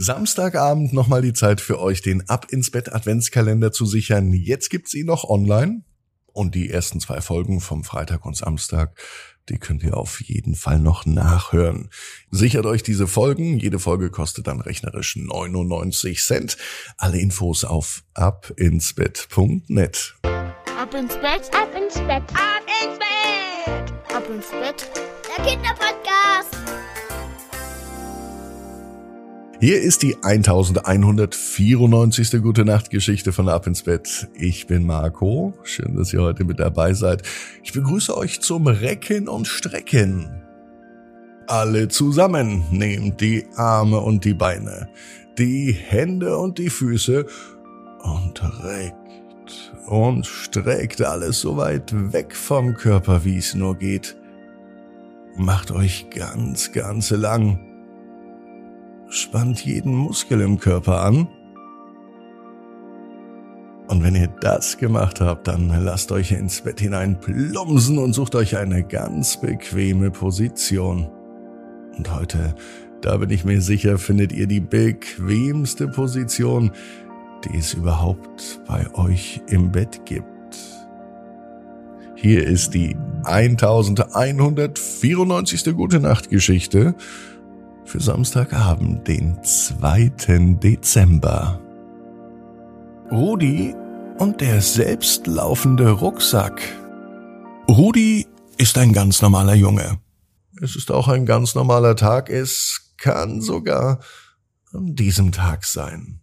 Samstagabend nochmal die Zeit für euch, den Ab ins Bett Adventskalender zu sichern. Jetzt gibt's ihn noch online. Und die ersten zwei Folgen vom Freitag und Samstag, die könnt ihr auf jeden Fall noch nachhören. Sichert euch diese Folgen. Jede Folge kostet dann rechnerisch 99 Cent. Alle Infos auf abinsbett.net. Ab ins Bett, ab ins Bett, ab ins Bett, ab ins Bett. Der Kinderpodcast. Hier ist die 1194. Gute Nacht Geschichte von Ab ins Bett. Ich bin Marco. Schön, dass ihr heute mit dabei seid. Ich begrüße euch zum Recken und Strecken. Alle zusammen nehmt die Arme und die Beine, die Hände und die Füße und reckt und streckt alles so weit weg vom Körper, wie es nur geht. Macht euch ganz, ganz lang spannt jeden Muskel im Körper an. Und wenn ihr das gemacht habt, dann lasst euch ins Bett hinein plumsen und sucht euch eine ganz bequeme Position. Und heute, da bin ich mir sicher, findet ihr die bequemste Position, die es überhaupt bei euch im Bett gibt. Hier ist die 1194. Gute Nacht Geschichte für Samstagabend, den 2. Dezember. Rudi und der selbstlaufende Rucksack. Rudi ist ein ganz normaler Junge. Es ist auch ein ganz normaler Tag. Es kann sogar an diesem Tag sein.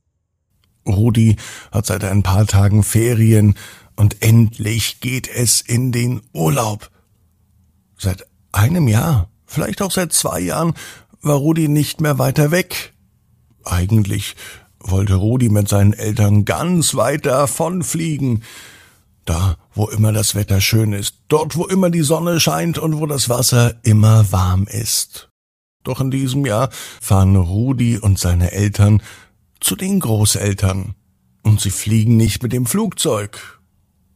Rudi hat seit ein paar Tagen Ferien und endlich geht es in den Urlaub. Seit einem Jahr, vielleicht auch seit zwei Jahren, war Rudi nicht mehr weiter weg. Eigentlich wollte Rudi mit seinen Eltern ganz weit davon fliegen. Da, wo immer das Wetter schön ist, dort, wo immer die Sonne scheint und wo das Wasser immer warm ist. Doch in diesem Jahr fahren Rudi und seine Eltern zu den Großeltern. Und sie fliegen nicht mit dem Flugzeug.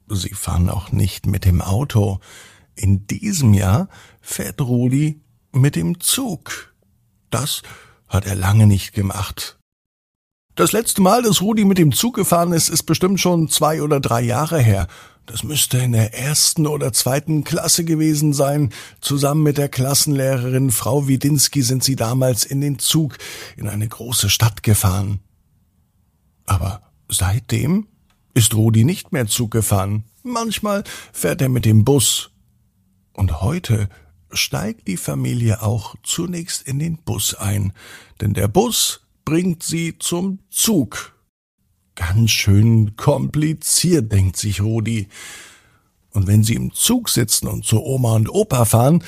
Sie fahren auch nicht mit dem Auto. In diesem Jahr fährt Rudi mit dem Zug. Das hat er lange nicht gemacht. Das letzte Mal, dass Rudi mit dem Zug gefahren ist, ist bestimmt schon zwei oder drei Jahre her. Das müsste in der ersten oder zweiten Klasse gewesen sein. Zusammen mit der Klassenlehrerin Frau Widinski sind sie damals in den Zug in eine große Stadt gefahren. Aber seitdem ist Rudi nicht mehr Zug gefahren. Manchmal fährt er mit dem Bus. Und heute steigt die Familie auch zunächst in den Bus ein, denn der Bus bringt sie zum Zug. Ganz schön kompliziert, denkt sich Rudi. Und wenn sie im Zug sitzen und zu Oma und Opa fahren,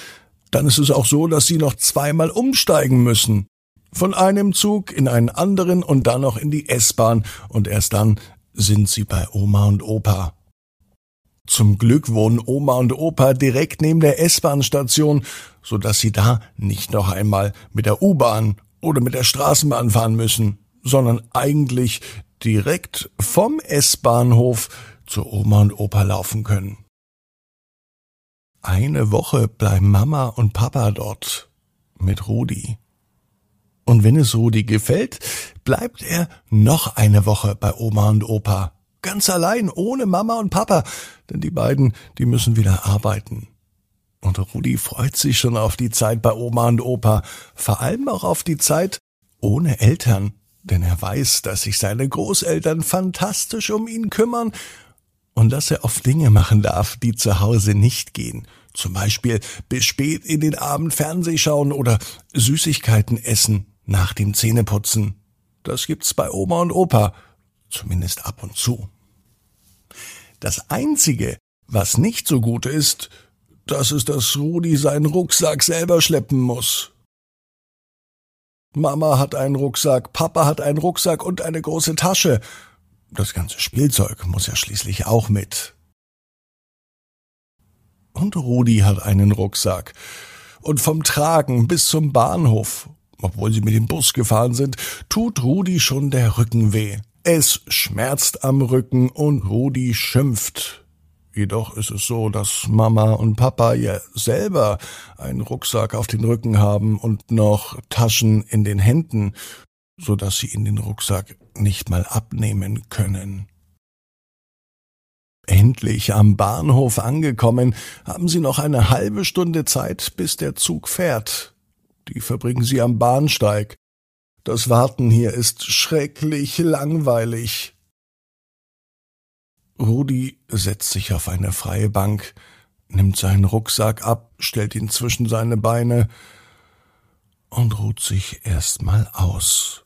dann ist es auch so, dass sie noch zweimal umsteigen müssen. Von einem Zug in einen anderen und dann noch in die S-Bahn und erst dann sind sie bei Oma und Opa. Zum Glück wohnen Oma und Opa direkt neben der S-Bahn-Station, so dass sie da nicht noch einmal mit der U-Bahn oder mit der Straßenbahn fahren müssen, sondern eigentlich direkt vom S-Bahnhof zu Oma und Opa laufen können. Eine Woche bleiben Mama und Papa dort mit Rudi. Und wenn es Rudi gefällt, bleibt er noch eine Woche bei Oma und Opa Ganz allein, ohne Mama und Papa, denn die beiden, die müssen wieder arbeiten. Und Rudi freut sich schon auf die Zeit bei Oma und Opa, vor allem auch auf die Zeit ohne Eltern, denn er weiß, dass sich seine Großeltern fantastisch um ihn kümmern und dass er oft Dinge machen darf, die zu Hause nicht gehen. Zum Beispiel bis spät in den Abend Fernseh schauen oder Süßigkeiten essen nach dem Zähneputzen. Das gibt's bei Oma und Opa zumindest ab und zu. Das Einzige, was nicht so gut ist, das ist, dass Rudi seinen Rucksack selber schleppen muss. Mama hat einen Rucksack, Papa hat einen Rucksack und eine große Tasche. Das ganze Spielzeug muss ja schließlich auch mit. Und Rudi hat einen Rucksack. Und vom Tragen bis zum Bahnhof, obwohl sie mit dem Bus gefahren sind, tut Rudi schon der Rücken weh. Es schmerzt am Rücken und Rudi schimpft. Jedoch ist es so, dass Mama und Papa ja selber einen Rucksack auf den Rücken haben und noch Taschen in den Händen. so dass sie in den Rucksack nicht mal abnehmen können. Endlich am Bahnhof angekommen, haben sie noch eine halbe Stunde Zeit, bis der Zug fährt. Die verbringen sie am Bahnsteig. Das Warten hier ist schrecklich langweilig. Rudi setzt sich auf eine freie Bank, nimmt seinen Rucksack ab, stellt ihn zwischen seine Beine und ruht sich erstmal aus.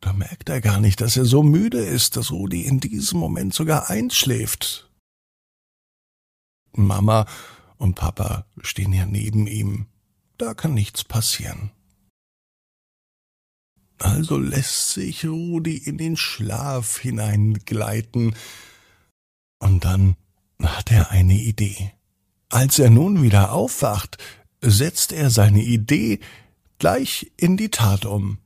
Da merkt er gar nicht, dass er so müde ist, dass Rudi in diesem Moment sogar einschläft. Mama und Papa stehen ja neben ihm. Da kann nichts passieren. Also lässt sich Rudi in den Schlaf hineingleiten, und dann hat er eine Idee. Als er nun wieder aufwacht, setzt er seine Idee gleich in die Tat um.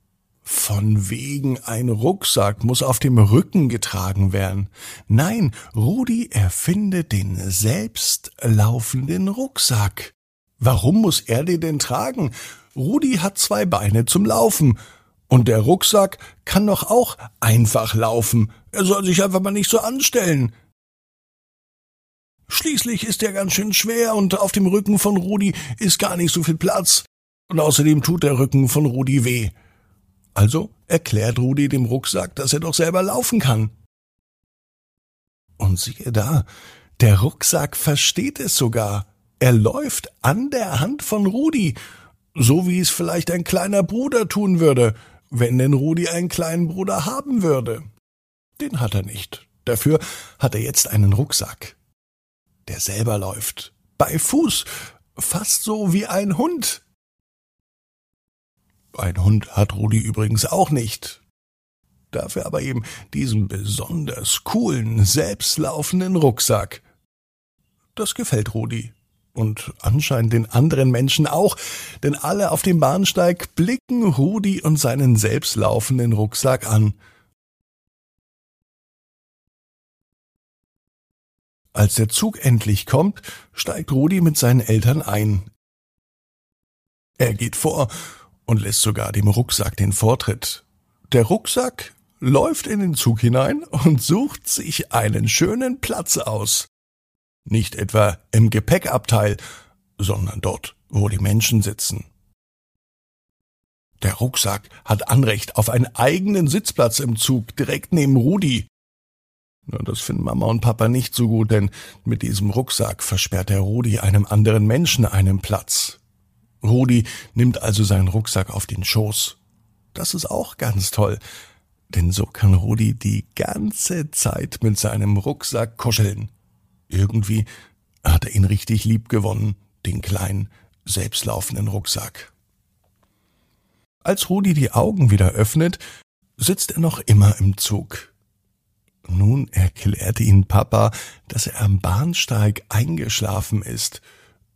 Von wegen ein Rucksack muss auf dem Rücken getragen werden. Nein, Rudi erfindet den selbstlaufenden Rucksack. Warum muss er den denn tragen? Rudi hat zwei Beine zum Laufen. Und der Rucksack kann doch auch einfach laufen. Er soll sich einfach mal nicht so anstellen. Schließlich ist er ganz schön schwer und auf dem Rücken von Rudi ist gar nicht so viel Platz. Und außerdem tut der Rücken von Rudi weh. Also erklärt Rudi dem Rucksack, dass er doch selber laufen kann. Und siehe da, der Rucksack versteht es sogar. Er läuft an der Hand von Rudi, so wie es vielleicht ein kleiner Bruder tun würde, wenn denn Rudi einen kleinen Bruder haben würde. Den hat er nicht. Dafür hat er jetzt einen Rucksack der selber läuft. Bei Fuß, fast so wie ein Hund. Ein Hund hat Rudi übrigens auch nicht. Dafür aber eben diesen besonders coolen, selbstlaufenden Rucksack. Das gefällt Rudi. Und anscheinend den anderen Menschen auch, denn alle auf dem Bahnsteig blicken Rudi und seinen selbstlaufenden Rucksack an. Als der Zug endlich kommt, steigt Rudi mit seinen Eltern ein. Er geht vor und lässt sogar dem Rucksack den Vortritt. Der Rucksack läuft in den Zug hinein und sucht sich einen schönen Platz aus. Nicht etwa im Gepäckabteil, sondern dort, wo die Menschen sitzen. Der Rucksack hat Anrecht auf einen eigenen Sitzplatz im Zug direkt neben Rudi. Na, das finden Mama und Papa nicht so gut, denn mit diesem Rucksack versperrt der Rudi einem anderen Menschen einen Platz. Rudi nimmt also seinen Rucksack auf den Schoß. Das ist auch ganz toll, denn so kann Rudi die ganze Zeit mit seinem Rucksack kuscheln. Irgendwie hat er ihn richtig lieb gewonnen, den kleinen, selbstlaufenden Rucksack. Als Rudi die Augen wieder öffnet, sitzt er noch immer im Zug. Nun erklärte ihn Papa, dass er am Bahnsteig eingeschlafen ist,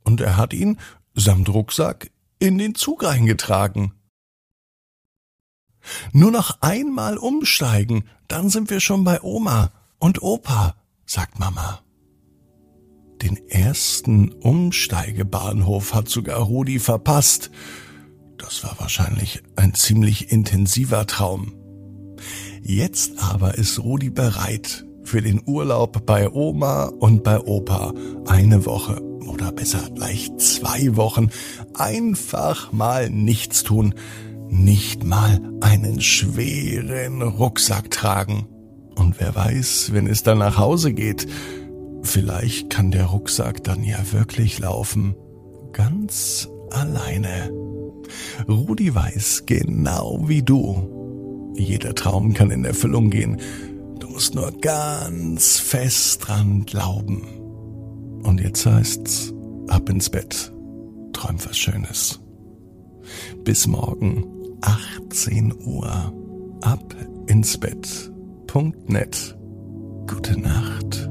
und er hat ihn samt Rucksack in den Zug eingetragen. Nur noch einmal umsteigen, dann sind wir schon bei Oma und Opa, sagt Mama. Den ersten Umsteigebahnhof hat sogar Rudi verpasst. Das war wahrscheinlich ein ziemlich intensiver Traum. Jetzt aber ist Rudi bereit für den Urlaub bei Oma und bei Opa. Eine Woche oder besser gleich zwei Wochen. Einfach mal nichts tun. Nicht mal einen schweren Rucksack tragen. Und wer weiß, wenn es dann nach Hause geht, vielleicht kann der Rucksack dann ja wirklich laufen. Ganz alleine. Rudi weiß genau wie du, jeder Traum kann in Erfüllung gehen. Du musst nur ganz fest dran glauben. Und jetzt heißt's, ab ins Bett. Träum was Schönes. Bis morgen, 18 Uhr. Ab ins Bett. Punkt net. Gute Nacht.